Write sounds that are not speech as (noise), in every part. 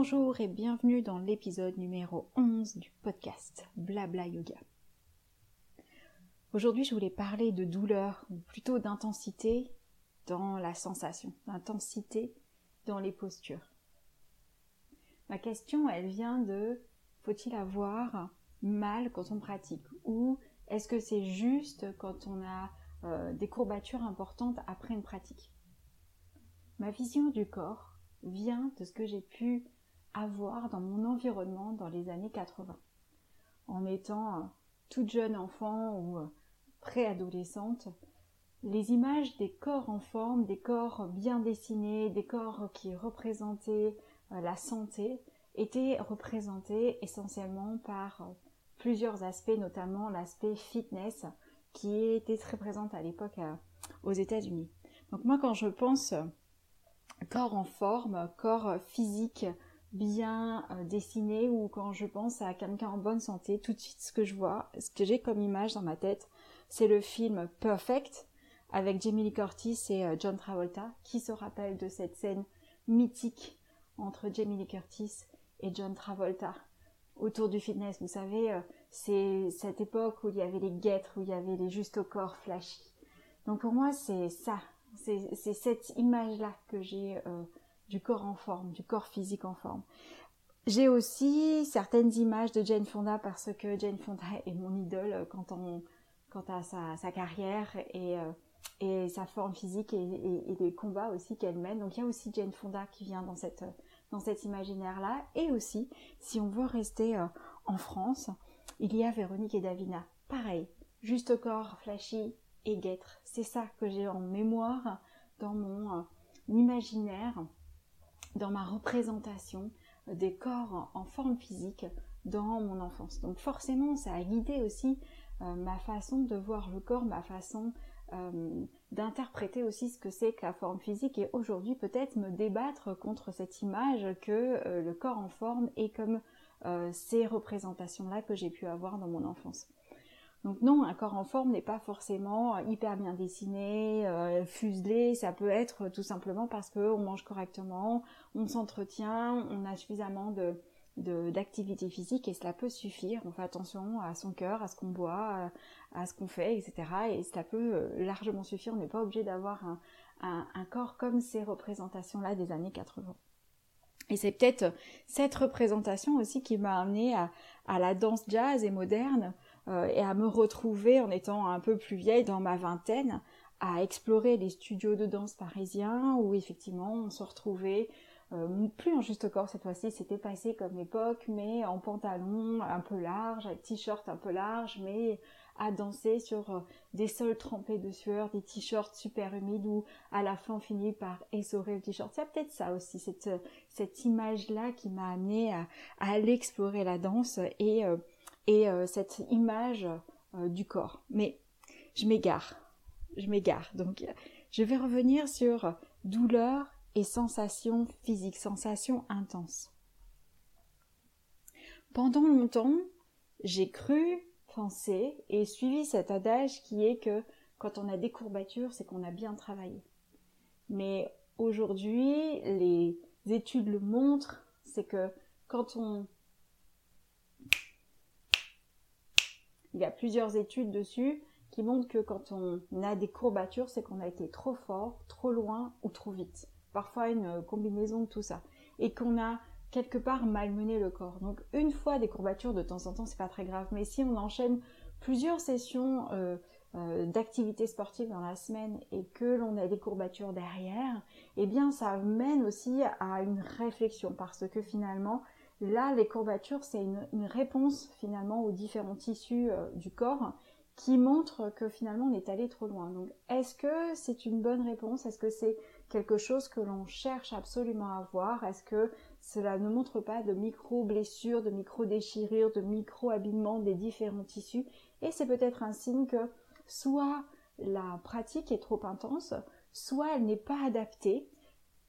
Bonjour et bienvenue dans l'épisode numéro 11 du podcast Blabla Yoga. Aujourd'hui, je voulais parler de douleur, ou plutôt d'intensité dans la sensation, d'intensité dans les postures. Ma question, elle vient de faut-il avoir mal quand on pratique? Ou est-ce que c'est juste quand on a euh, des courbatures importantes après une pratique? Ma vision du corps vient de ce que j'ai pu avoir dans mon environnement dans les années 80. En étant euh, toute jeune enfant ou euh, préadolescente, les images des corps en forme, des corps bien dessinés, des corps qui représentaient euh, la santé, étaient représentées essentiellement par plusieurs aspects, notamment l'aspect fitness qui était très présente à l'époque aux États-Unis. Donc moi quand je pense corps en forme, corps physique, bien euh, dessiné ou quand je pense à quelqu'un en bonne santé, tout de suite ce que je vois, ce que j'ai comme image dans ma tête, c'est le film Perfect avec Jamie Lee Curtis et euh, John Travolta. Qui se rappelle de cette scène mythique entre Jamie Lee Curtis et John Travolta autour du fitness Vous savez, euh, c'est cette époque où il y avait les guêtres, où il y avait les juste corps flashy. Donc pour moi, c'est ça, c'est cette image-là que j'ai du corps en forme, du corps physique en forme. J'ai aussi certaines images de Jane Fonda parce que Jane Fonda (laughs) est mon idole quant, on, quant à sa, carrière et, euh, et, sa forme physique et, les combats aussi qu'elle mène. Donc il y a aussi Jane Fonda qui vient dans cette, dans cet imaginaire-là. Et aussi, si on veut rester euh, en France, il y a Véronique et Davina. Pareil, juste corps, flashy et guêtre. C'est ça que j'ai en mémoire dans mon euh, imaginaire dans ma représentation des corps en forme physique dans mon enfance. Donc forcément, ça a guidé aussi euh, ma façon de voir le corps, ma façon euh, d'interpréter aussi ce que c'est que la forme physique et aujourd'hui peut-être me débattre contre cette image que euh, le corps en forme est comme ces représentations-là que j'ai pu avoir dans mon enfance. Donc non, un corps en forme n'est pas forcément hyper bien dessiné, euh, fuselé, ça peut être tout simplement parce qu'on mange correctement, on s'entretient, on a suffisamment d'activité physique et cela peut suffire. On fait attention à son cœur, à ce qu'on boit, à, ce qu'on fait, etc. Et cela peut euh, largement suffire. On n'est pas obligé d'avoir un, corps comme ces représentations-là des années 80. Et c'est peut-être cette représentation aussi qui m'a amené à, la danse jazz et moderne euh, et à me retrouver en étant un peu plus vieille dans ma vingtaine à explorer les studios de danse parisiens où effectivement on se retrouvait euh, plus en juste corps cette fois-ci, c'était passé comme époque, mais en pantalon un peu large, t-shirt un peu large, mais à danser sur euh, des sols trempés de sueur, des t-shirts super humides où à la fin on finit par essorer le t-shirt. C'est peut-être ça aussi, cette, cette image-là qui m'a amené à, à, aller explorer la danse et et euh, cette image euh, du corps. Mais je m'égare, je m'égare. Donc je vais revenir sur douleur et sensation physique, sensation intense. Pendant longtemps, j'ai cru, penser et suivi cet adage qui est que quand on a des courbatures, c'est qu'on a bien travaillé. Mais aujourd'hui, les études le montrent, c'est que quand on Il y a plusieurs études dessus qui montrent que quand on a des courbatures, c'est qu'on a été trop fort, trop loin ou trop vite. Parfois une combinaison de tout ça. Et qu'on a quelque part malmené le corps. Donc une fois des courbatures de temps en temps, c'est pas très grave. Mais si on enchaîne plusieurs sessions euh, euh, d'activité sportive dans la semaine et que l'on a des courbatures derrière, eh bien ça mène aussi à une réflexion parce que finalement Là, les courbatures, c'est une, réponse finalement aux différents tissus euh, du corps qui montrent que finalement on est allé trop loin. Donc, est-ce que c'est une bonne réponse? Est-ce que c'est quelque chose que l'on cherche absolument à voir? Est-ce que Cela ne montre pas de micro-blessures, de micro-déchirures, de micro-habillements des différents tissus? Et c'est peut-être un signe que soit la pratique est trop intense, soit elle n'est pas adaptée,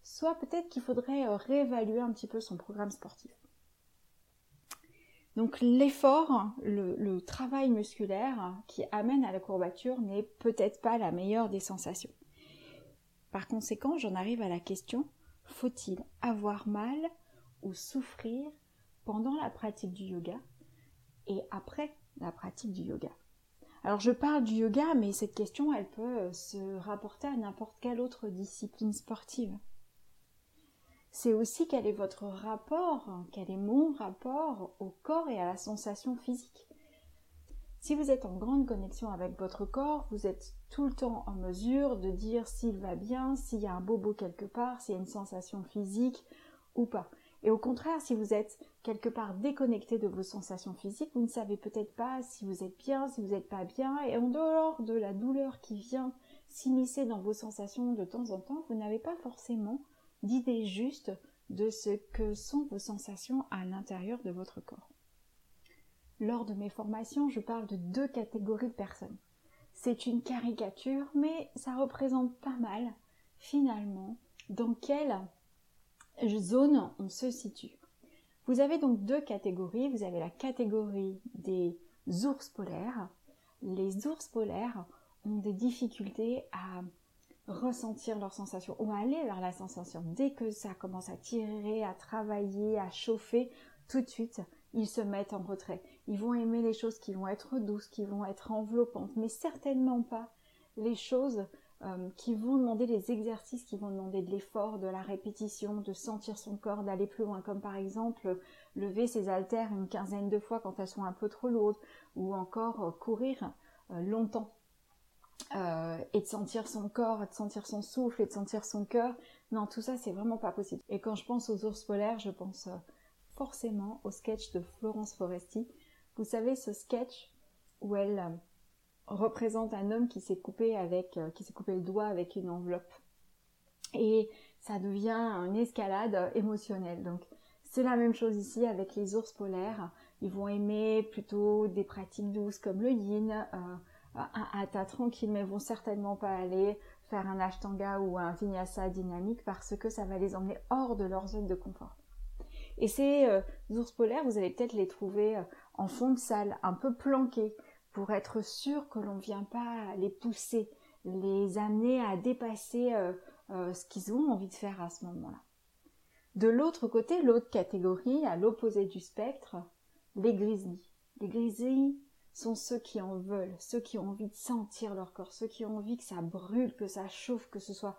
soit peut-être qu'il faudrait euh, réévaluer un petit peu son programme sportif. Donc l'effort, le, travail musculaire qui amène à la courbature n'est peut-être pas la meilleure des sensations. Par conséquent, j'en arrive à la question, faut-il avoir mal ou souffrir pendant la pratique du yoga et après la pratique du yoga? Alors je parle du yoga, mais cette question, elle peut se rapporter à n'importe quelle autre discipline sportive. C'est aussi quel est votre rapport, quel est mon rapport au corps et à la sensation physique. Si vous êtes en grande connexion avec votre corps, vous êtes tout le temps en mesure de dire s'il va bien, s'il y a un bobo quelque part, s'il y a une sensation physique ou pas. Et au contraire, si vous êtes quelque part déconnecté de vos sensations physiques, vous ne savez peut-être pas si vous êtes bien, si vous n'êtes pas bien, et en dehors de la douleur qui vient s'immiscer dans vos sensations de temps en temps, vous n'avez pas forcément d'idée juste de ce que sont vos sensations à l'intérieur de votre corps. Lors de mes formations, je parle de deux catégories de personnes. C'est une caricature, mais ça représente pas mal, finalement, dans quelle zone on se situe. Vous avez donc deux catégories. Vous avez la catégorie des ours polaires. Les ours polaires ont des difficultés à ressentir leurs sensations ou aller vers la sensation. Dès que ça commence à tirer, à travailler, à chauffer, tout de suite, ils se mettent en retrait. Ils vont aimer les choses qui vont être douces, qui vont être enveloppantes, mais certainement pas les choses euh, qui vont demander des exercices, qui vont demander de l'effort, de la répétition, de sentir son corps, d'aller plus loin, comme par exemple lever ses haltères une quinzaine de fois quand elles sont un peu trop lourdes, ou encore euh, courir euh, longtemps. Et de sentir son corps, de sentir son souffle et de sentir son cœur. Non, tout ça, c'est vraiment pas possible. Et quand je pense aux ours polaires, je pense forcément au sketch de Florence Foresti. Vous savez, ce sketch où elle représente un homme qui s'est coupé avec, euh, qui s'est coupé le doigt avec une enveloppe. Et ça devient une escalade émotionnelle. Donc, c'est la même chose ici avec les ours polaires. Ils vont aimer plutôt des pratiques douces comme le yin, euh, un hatha tranquille, mais vont certainement pas aller faire un ashtanga ou un vinyasa dynamique parce que ça va les emmener hors de leur zone de confort. Et ces euh, ours polaires, vous allez peut-être les trouver en fond de salle, un peu planqués, pour être sûr que l'on ne vient pas les pousser, les amener à dépasser euh, euh, ce qu'ils ont envie de faire à ce moment-là. De l'autre côté, l'autre catégorie, à l'opposé du spectre, les grizzlies. Les grizzlies sont ceux qui en veulent, ceux qui ont envie de sentir leur corps, ceux qui ont envie que ça brûle, que ça chauffe, que ce soit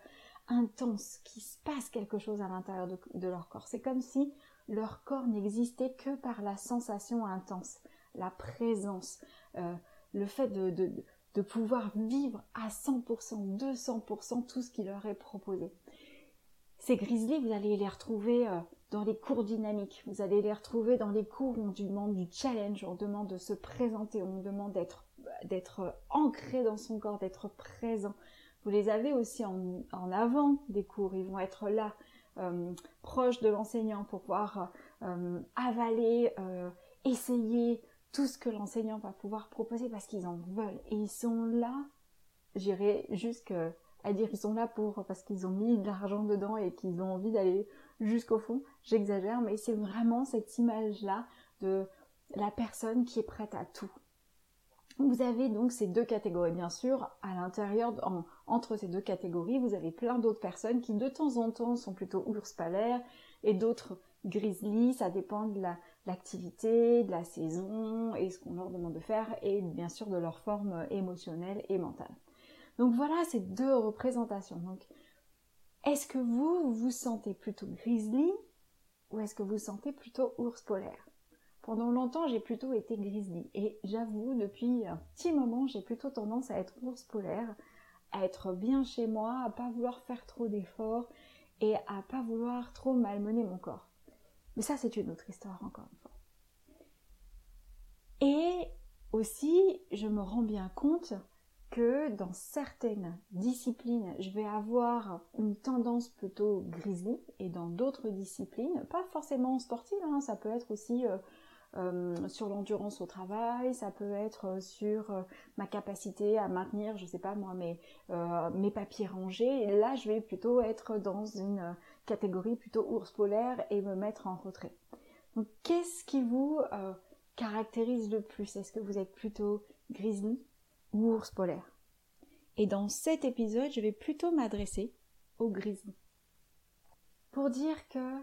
intense, qu'il se passe quelque chose à l'intérieur de, leur corps. C'est comme si leur corps n'existait que par la sensation intense, la présence, euh, le fait de, de, pouvoir vivre à 100%, 200% tout ce qui leur est proposé. Ces grizzlies, vous allez les retrouver euh, dans les cours dynamiques, vous allez les retrouver dans les cours où on demande du challenge, on demande de se présenter, on demande d'être, d'être ancré dans son corps, d'être présent. Vous les avez aussi en, en avant des cours, ils vont être là, euh, proches de l'enseignant pour pouvoir euh, avaler, essayer, tout ce que l'enseignant va pouvoir proposer parce qu'ils en veulent. Et ils sont là, j'irai jusqu'à dire ils sont là pour parce qu'ils ont mis de l'argent dedans et qu'ils ont envie d'aller jusqu'au fond. J'exagère, mais c'est vraiment cette image-là de la personne qui est prête à tout. Vous avez donc ces deux catégories, bien sûr, à l'intérieur, entre ces deux catégories, vous avez plein d'autres personnes qui de temps en temps sont plutôt ours palaires et d'autres grizzly, ça dépend de l'activité, de la saison et ce qu'on leur demande de faire et bien sûr de leur forme émotionnelle et mentale. Donc voilà ces deux représentations. Est-ce que vous vous sentez plutôt grizzly ou est-ce que vous sentez plutôt ours polaire? Pendant longtemps, j'ai plutôt été grizzly et j'avoue depuis un petit moment, j'ai plutôt tendance à être ours polaire, à être bien chez moi, à pas vouloir faire trop d'efforts et à pas vouloir trop malmener mon corps. Mais ça, c'est une autre histoire, encore une fois. Et aussi, je me rends bien compte que dans certaines disciplines, je vais avoir une tendance plutôt grizzly et dans d'autres disciplines, pas forcément sportive, hein, ça peut être aussi euh, euh, sur l'endurance au travail, ça peut être sur euh, ma capacité à maintenir, je sais pas moi, mes, mes papiers rangés. Et là, je vais plutôt être dans une catégorie plutôt ours polaire et me mettre en retrait. Donc, qu'est-ce qui vous caractérise le plus? Est-ce que vous êtes plutôt grizzly? Ou ours polaire. Et dans cet épisode, je vais plutôt m'adresser au grizzly. Pour dire que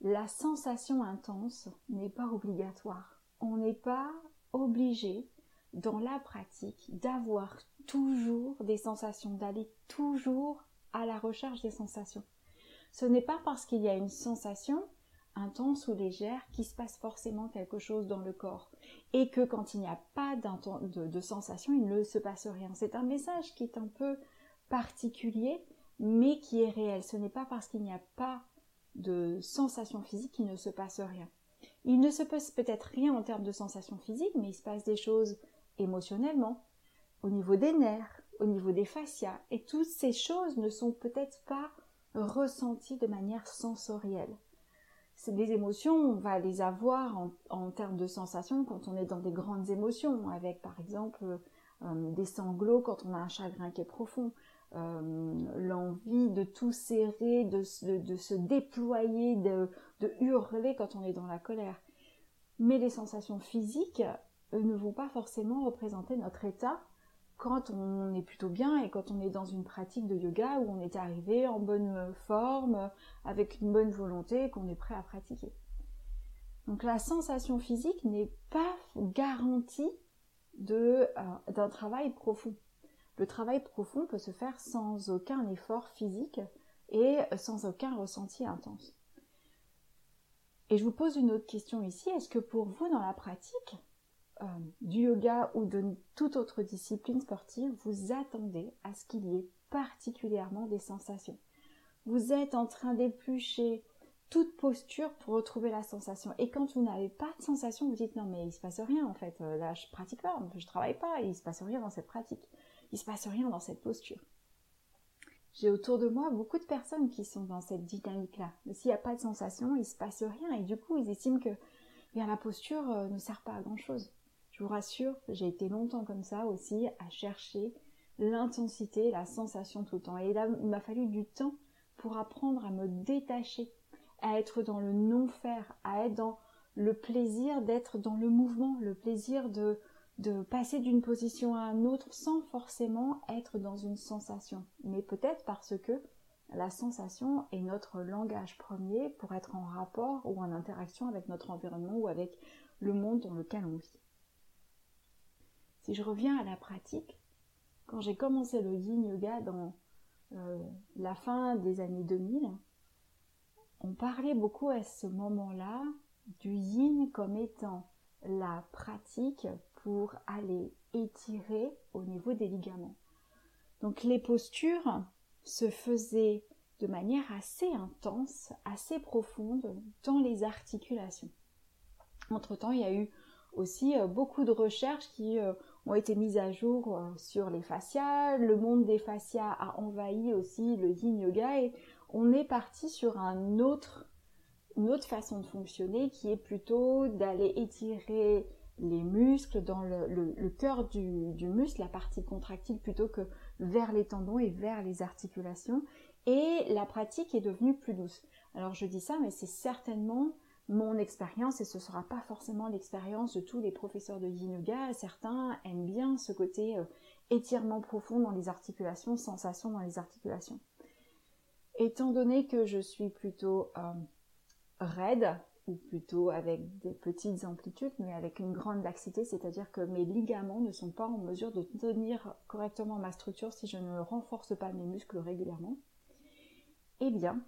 la sensation intense n'est pas obligatoire. On n'est pas obligé dans la pratique d'avoir toujours des sensations, d'aller toujours à la recherche des sensations. Ce n'est pas parce qu'il y a une sensation intense ou légère qu'il se passe forcément quelque chose dans le corps et que quand il n'y a pas de, sensation, il ne se passe rien. C'est un message qui est un peu particulier, mais qui est réel. Ce n'est pas parce qu'il n'y a pas de sensation physique qu'il ne se passe rien. Il ne se passe peut-être rien en termes de sensation physique, mais il se passe des choses émotionnellement, au niveau des nerfs, au niveau des fascias, et toutes ces choses ne sont peut-être pas ressenties de manière sensorielle des émotions, on va les avoir en, termes de sensations quand on est dans des grandes émotions, avec par exemple euh, des sanglots quand on a un chagrin qui est profond, euh, l'envie de tout serrer, de, se déployer, de, hurler quand on est dans la colère. Mais les sensations physiques ne vont pas forcément représenter notre état quand on est plutôt bien et quand on est dans une pratique de yoga où on est arrivé en bonne forme, avec une bonne volonté, qu'on est prêt à pratiquer. Donc la sensation physique n'est pas garantie euh, d'un travail profond. Le travail profond peut se faire sans aucun effort physique et sans aucun ressenti intense. Et je vous pose une autre question ici. Est-ce que pour vous, dans la pratique, euh, du yoga ou de toute autre discipline sportive, vous attendez à ce qu'il y ait particulièrement des sensations. Vous êtes en train d'éplucher toute posture pour retrouver la sensation. Et quand vous n'avez pas de sensation, vous dites non mais il se passe rien en fait. Euh, là je pratique pas, je travaille pas, il se passe rien dans cette pratique. Il se passe rien dans cette posture. J'ai autour de moi beaucoup de personnes qui sont dans cette dynamique-là. S'il n'y a pas de sensation, il se passe rien et du coup ils estiment que bien, la posture euh, ne sert pas à grand chose. Je vous rassure, j'ai été longtemps comme ça aussi à chercher l'intensité, la sensation tout le temps. Et là, il m'a fallu du temps pour apprendre à me détacher, à être dans le non-faire, à être dans le plaisir d'être dans le mouvement, le plaisir de, de passer d'une position à une autre sans forcément être dans une sensation. Mais peut-être parce que la sensation est notre langage premier pour être en rapport ou en interaction avec notre environnement ou avec le monde dans lequel on vit. Si je reviens à la pratique, quand j'ai commencé le yin yoga dans euh, la fin des années 2000, on parlait beaucoup à ce moment-là du yin comme étant la pratique pour aller étirer au niveau des ligaments. Donc les postures se faisaient de manière assez intense, assez profonde dans les articulations. Entre-temps, il y a eu aussi euh, beaucoup de recherches qui euh, ont été mises à jour euh, sur les fascias. Le monde des fascias a envahi aussi le yin yoga et on est parti sur un une autre façon de fonctionner qui est plutôt d'aller étirer les muscles dans le, cœur du, du, muscle, la partie contractile plutôt que vers les tendons et vers les articulations. Et la pratique est devenue plus douce. Alors je dis ça, mais c'est certainement mon expérience et ce ne sera pas forcément l'expérience de tous les professeurs de yin yoga. Certains aiment bien ce côté euh, étirement profond dans les articulations, sensation dans les articulations. Étant donné que je suis plutôt euh, raide, ou plutôt avec des petites amplitudes, mais avec une grande laxité, c'est-à-dire que mes ligaments ne sont pas en mesure de tenir correctement ma structure si je ne renforce pas mes muscles régulièrement, eh bien,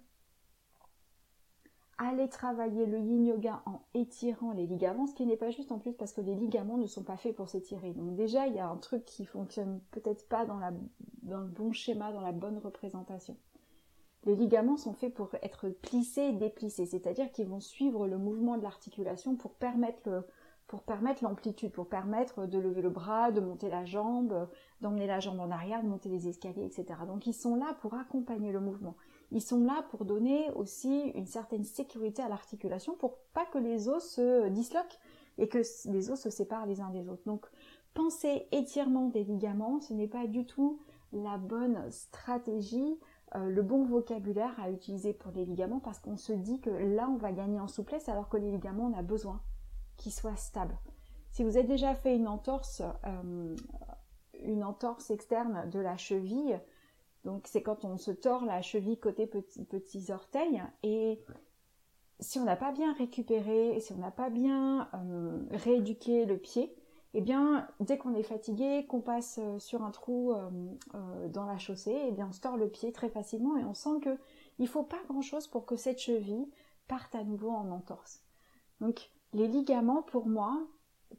aller travailler le yin yoga en étirant les ligaments, ce qui n'est pas juste en plus parce que les ligaments ne sont pas faits pour s'étirer. Donc déjà, il y a un truc qui fonctionne peut-être pas dans, dans le bon schéma, dans la bonne représentation. Les ligaments sont faits pour être plissés et déplissés, c'est-à-dire qu'ils vont suivre le mouvement de l'articulation pour permettre pour permettre l'amplitude, pour permettre de lever le bras, de monter la jambe, d'emmener la jambe en arrière, de monter les escaliers, etc. Donc ils sont là pour accompagner le mouvement. Ils sont là pour donner aussi une certaine sécurité à l'articulation pour pas que les os se disloquent et que les os se séparent les uns des autres. Donc penser étirement des ligaments, ce n'est pas du tout la bonne stratégie, euh, le bon vocabulaire à utiliser pour les ligaments parce qu'on se dit que là on va gagner en souplesse alors que les ligaments on a besoin qu'ils soient stables. Si vous avez déjà fait une entorse, euh, une entorse externe de la cheville, donc c'est quand on se tord la cheville côté petits orteils et si on n'a pas bien récupéré, si on n'a pas bien euh, rééduqué le pied, eh bien, dès qu'on est fatigué, qu'on passe euh, sur un trou euh, dans la chaussée, eh bien, on se tord le pied très facilement et on sent que il faut pas grand chose pour que cette cheville parte à nouveau en entorse. Donc, les ligaments, pour moi,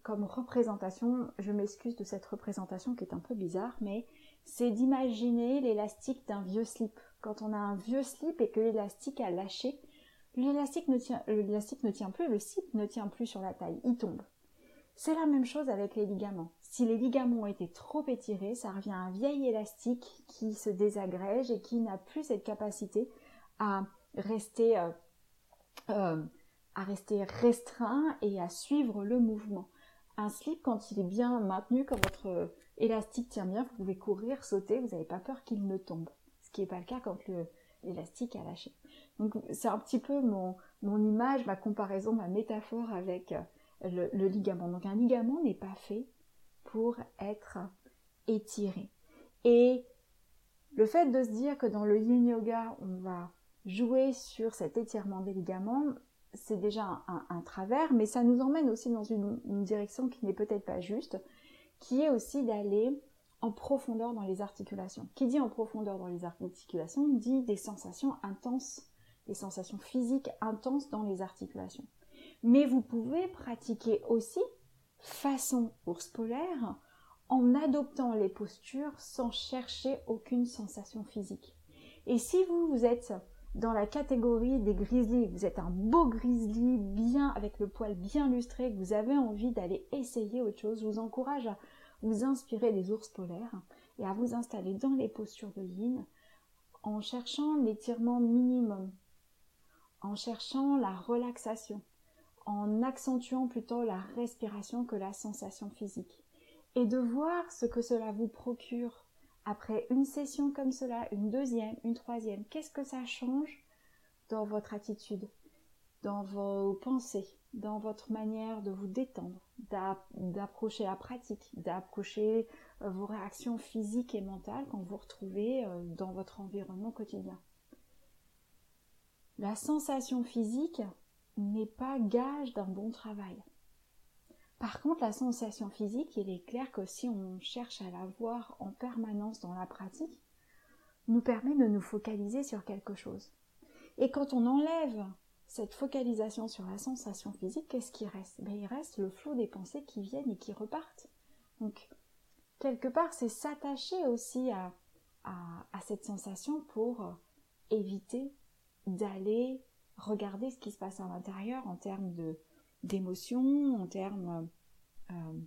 comme représentation, je m'excuse de cette représentation qui est un peu bizarre, mais c'est d'imaginer l'élastique d'un vieux slip. Quand on a un vieux slip et que l'élastique a lâché, l'élastique ne tient, plus, le slip ne tient plus sur la taille, il tombe. C'est la même chose avec les ligaments. Si les ligaments ont été trop étirés, ça revient à un vieil élastique qui se désagrège et qui n'a plus cette capacité à rester, euh, euh, à rester restreint et à suivre le mouvement. Un slip, quand il est bien maintenu, quand votre élastique tient bien, vous pouvez courir, sauter, vous n'avez pas peur qu'il ne tombe. Ce qui n'est pas le cas quand l'élastique a lâché. Donc c'est un petit peu mon, mon image, ma comparaison, ma métaphore avec euh, le, ligament. Donc un ligament n'est pas fait pour être étiré. Et le fait de se dire que dans le yin yoga, on va jouer sur cet étirement des ligaments, c'est déjà un, travers, mais ça nous emmène aussi dans une, une direction qui n'est peut-être pas juste, qui est aussi d'aller en profondeur dans les articulations. Qui dit en profondeur dans les articulations dit des sensations intenses, des sensations physiques intenses dans les articulations. Mais vous pouvez pratiquer aussi façon ours polaire en adoptant les postures sans chercher aucune sensation physique. Et si vous, vous êtes dans la catégorie des grizzlies, vous êtes un beau grizzly bien avec le poil bien lustré, que vous avez envie d'aller essayer autre chose, je vous encourage à vous inspirer des ours polaires et à vous installer dans les postures de yin en cherchant l'étirement minimum, en cherchant la relaxation, en accentuant plutôt la respiration que la sensation physique. Et de voir ce que cela vous procure après une session comme cela, une deuxième, une troisième. Qu'est-ce que ça change dans votre attitude, dans vos pensées, dans votre manière de vous détendre, d'approcher la pratique, d'approcher euh, vos réactions physiques et mentales quand vous vous retrouvez euh, dans votre environnement quotidien? La sensation physique, n'est pas gage d'un bon travail. Par contre, la sensation physique, il est clair que si on cherche à la voir en permanence dans la pratique, nous permet de nous focaliser sur quelque chose. Et quand on enlève cette focalisation sur la sensation physique, qu'est-ce qui reste? Ben, Il reste le flot des pensées qui viennent et qui repartent. Donc, quelque part, c'est s'attacher aussi à, à, cette sensation pour éviter d'aller regarder ce qui se passe à l'intérieur en termes de d'émotions, en termes euh,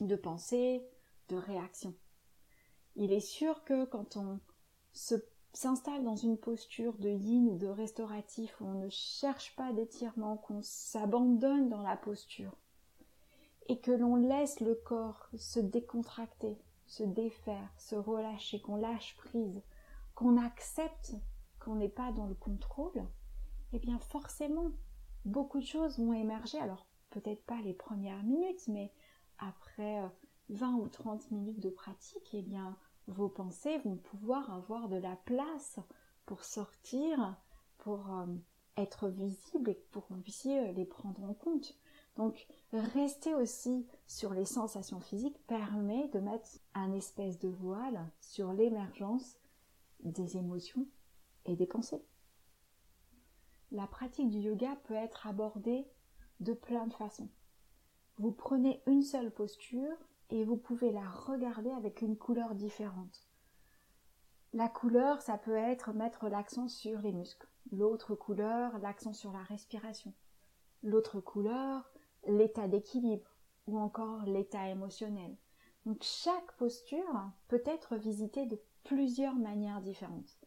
de pensée, de réaction. Il est sûr que quand on s'installe dans une posture de yin ou de restauratif où on ne cherche pas d'étirement, qu'on s'abandonne dans la posture et que l'on laisse le corps se décontracter, se défaire, se relâcher, qu'on lâche prise, qu'on accepte qu'on n'est pas dans le contrôle, eh bien forcément, beaucoup de choses vont émerger. Alors peut-être pas les premières minutes, mais après 20 euh, ou 30 minutes de pratique, eh bien vos pensées vont pouvoir avoir de la place pour sortir, pour euh, être visibles et pour que vous euh, les prendre en compte. Donc rester aussi sur les sensations physiques permet de mettre un espèce de voile sur l'émergence des émotions et des pensées la pratique du yoga peut être abordée de plein de façons. Vous prenez une seule posture et vous pouvez la regarder avec une couleur différente. La couleur, ça peut être mettre l'accent sur les muscles. L'autre couleur, l'accent sur la respiration. L'autre couleur, l'état d'équilibre ou encore l'état émotionnel. Donc chaque posture peut être visitée de plusieurs manières différentes.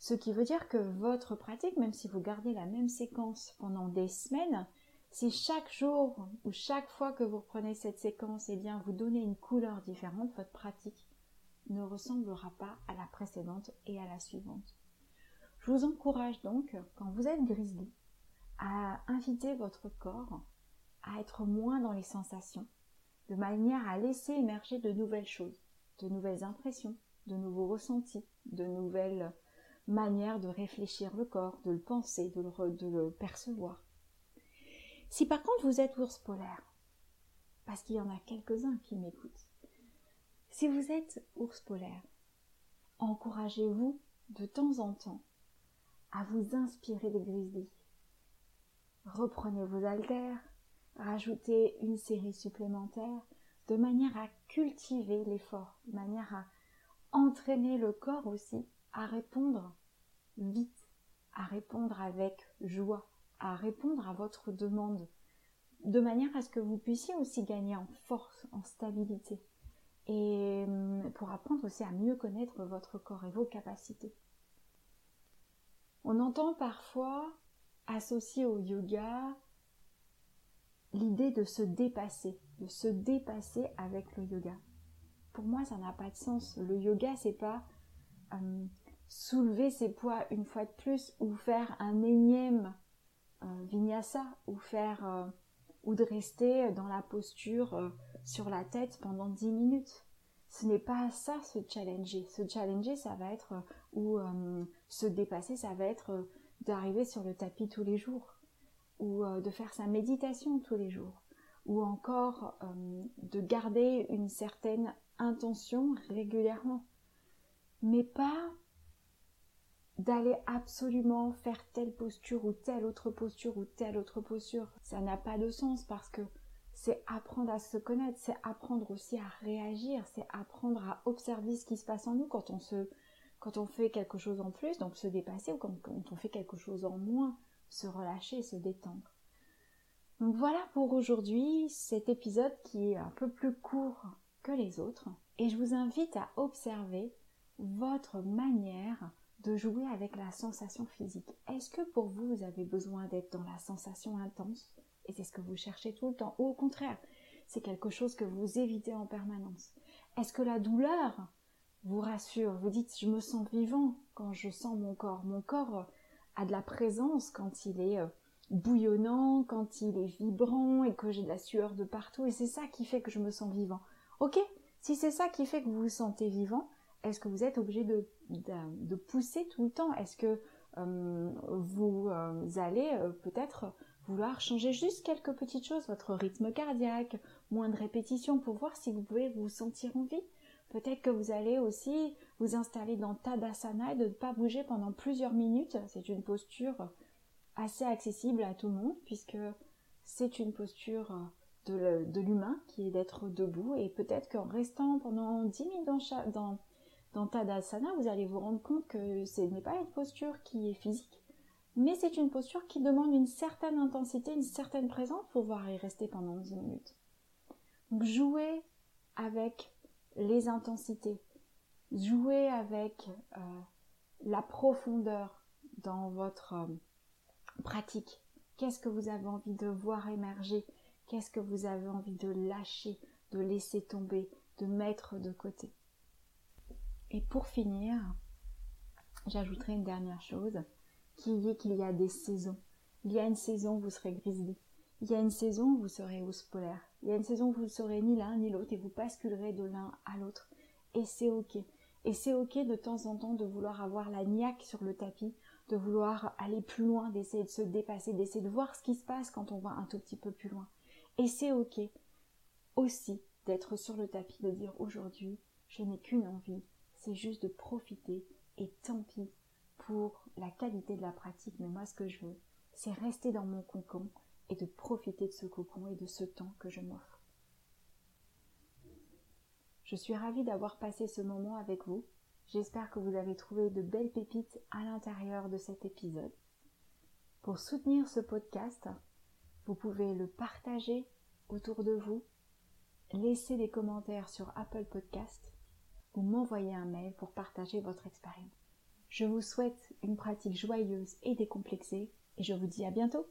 Ce qui veut dire que votre pratique, même si vous gardez la même séquence pendant des semaines, si chaque jour ou chaque fois que vous reprenez cette séquence, eh bien, vous donnez une couleur différente, votre pratique ne ressemblera pas à la précédente et à la suivante. Je vous encourage donc, quand vous êtes grizzly, à inviter votre corps à être moins dans les sensations, de manière à laisser émerger de nouvelles choses, de nouvelles impressions, de nouveaux ressentis, de nouvelles manières de réfléchir le corps, de le penser, de le, de le percevoir. Si par contre vous êtes ours polaire, parce qu'il y en a quelques-uns qui m'écoutent, si vous êtes ours polaire, encouragez-vous de temps en temps à vous inspirer des grizzlies. Reprenez vos haltères, rajoutez une série supplémentaire de manière à cultiver l'effort, de manière à entraîner le corps aussi à répondre vite, à répondre avec joie, à répondre à votre demande, de manière à ce que vous puissiez aussi gagner en force, en stabilité, et hum, pour apprendre aussi à mieux connaître votre corps et vos capacités. On entend parfois associer au yoga l'idée de se dépasser, de se dépasser avec le yoga. Pour moi, ça n'a pas de sens. Le yoga, c'est pas hum, soulever ses poids une fois de plus ou faire un énième euh, vinyasa ou faire euh, ou de rester dans la posture euh, sur la tête pendant 10 minutes. Ce n'est pas ça se challenger. Se challenger, ça va être ou se dépasser, ça va être d'arriver sur le tapis tous les jours ou de faire sa méditation tous les jours ou encore de garder une certaine intention régulièrement mais pas d'aller absolument faire telle posture ou telle autre posture ou telle autre posture. Ça n'a pas de sens parce que c'est apprendre à se connaître, c'est apprendre aussi à réagir, c'est apprendre à observer ce qui se passe en nous quand on fait quelque chose en plus, donc se dépasser, ou quand, on fait quelque chose en moins, se relâcher, se détendre. Donc voilà pour aujourd'hui cet épisode qui est un peu plus court que les autres, et je vous invite à observer votre manière de jouer avec la sensation physique. Est-ce que pour vous, vous avez besoin d'être dans la sensation intense et c'est ce que vous cherchez tout le temps Ou au contraire, c'est quelque chose que vous évitez en permanence? Est-ce que la douleur vous rassure? Vous dites je me sens vivant quand je sens mon corps. Mon corps a de la présence quand il est euh, bouillonnant, quand il est vibrant et que j'ai de la sueur de partout et c'est ça qui fait que je me sens vivant. Ok Si c'est ça qui fait que vous vous sentez vivant, est-ce que vous êtes obligé de, de, pousser tout le temps. Est-ce que euh, vous euh, allez euh, peut-être vouloir changer juste quelques petites choses, votre rythme cardiaque, moins de répétitions pour voir si vous pouvez vous sentir en vie? Peut-être que vous allez aussi vous installer dans Tadasana et de ne pas bouger pendant plusieurs minutes. C'est une posture assez accessible à tout le monde puisque c'est une posture de l'humain qui est d'être debout. Et peut-être qu'en restant pendant 10 minutes dans, dans dans Tadasana, vous allez vous rendre compte que ce n'est pas une posture qui est physique, mais c'est une posture qui demande une certaine intensité, une certaine présence pour pouvoir y rester pendant 10 minutes. Donc jouez avec les intensités, jouez avec euh, la profondeur dans votre euh, pratique. Qu'est-ce que vous avez envie de voir émerger? Qu'est-ce que vous avez envie de lâcher, de laisser tomber, de mettre de côté? Et pour finir, j'ajouterai une dernière chose, qui est qu'il y a des saisons. Il y a une saison où vous serez grizzly. Il y a une saison où vous serez ours polaire. Il y a une saison où vous ne serez ni l'un ni l'autre et vous basculerez de l'un à l'autre. Et c'est ok. Et c'est ok de temps en temps de vouloir avoir la niaque sur le tapis, de vouloir aller plus loin, d'essayer de se dépasser, d'essayer de voir ce qui se passe quand on va un tout petit peu plus loin. Et c'est ok aussi d'être sur le tapis, de dire aujourd'hui, je n'ai qu'une envie, c'est juste de profiter et tant pis pour la qualité de la pratique, mais moi ce que je veux, c'est rester dans mon cocon et de profiter de ce cocon et de ce temps que je m'offre. Je suis ravie d'avoir passé ce moment avec vous. J'espère que vous avez trouvé de belles pépites à l'intérieur de cet épisode. Pour soutenir ce podcast, vous pouvez le partager autour de vous, laissez des commentaires sur Apple Podcast ou m'envoyer un mail pour partager votre expérience. Je vous souhaite une pratique joyeuse et décomplexée et je vous dis à bientôt